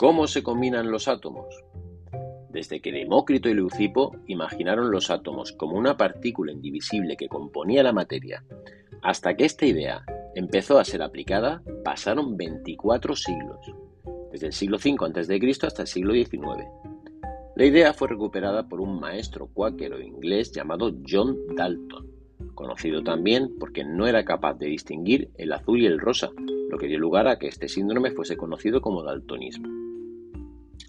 ¿Cómo se combinan los átomos? Desde que Demócrito y Leucipo imaginaron los átomos como una partícula indivisible que componía la materia, hasta que esta idea empezó a ser aplicada, pasaron 24 siglos, desde el siglo V a.C. hasta el siglo XIX. La idea fue recuperada por un maestro cuáquero inglés llamado John Dalton, conocido también porque no era capaz de distinguir el azul y el rosa, lo que dio lugar a que este síndrome fuese conocido como daltonismo.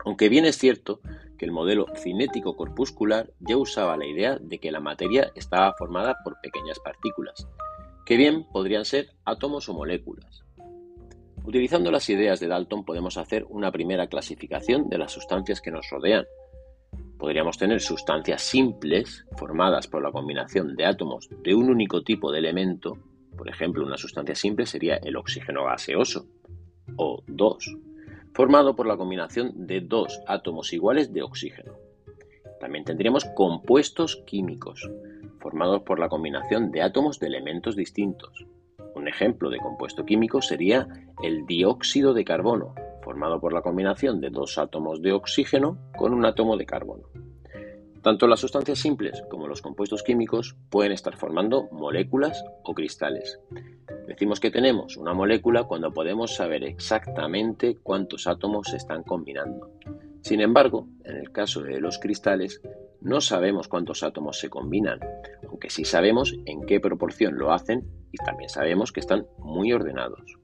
Aunque bien es cierto que el modelo cinético corpuscular ya usaba la idea de que la materia estaba formada por pequeñas partículas, que bien podrían ser átomos o moléculas. Utilizando las ideas de Dalton podemos hacer una primera clasificación de las sustancias que nos rodean. Podríamos tener sustancias simples, formadas por la combinación de átomos de un único tipo de elemento, por ejemplo, una sustancia simple sería el oxígeno gaseoso, o dos, formado por la combinación de dos átomos iguales de oxígeno. También tendríamos compuestos químicos, formados por la combinación de átomos de elementos distintos. Un ejemplo de compuesto químico sería el dióxido de carbono, formado por la combinación de dos átomos de oxígeno con un átomo de carbono. Tanto las sustancias simples como los compuestos químicos pueden estar formando moléculas o cristales. Decimos que tenemos una molécula cuando podemos saber exactamente cuántos átomos se están combinando. Sin embargo, en el caso de los cristales, no sabemos cuántos átomos se combinan, aunque sí sabemos en qué proporción lo hacen y también sabemos que están muy ordenados.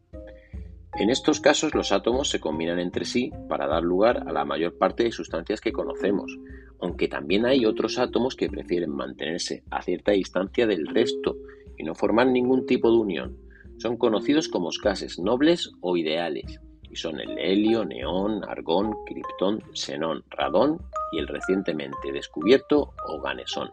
En estos casos los átomos se combinan entre sí para dar lugar a la mayor parte de sustancias que conocemos, aunque también hay otros átomos que prefieren mantenerse a cierta distancia del resto y no formar ningún tipo de unión. Son conocidos como gases nobles o ideales, y son el helio, neón, argón, criptón, xenón, radón y el recientemente descubierto oganesón.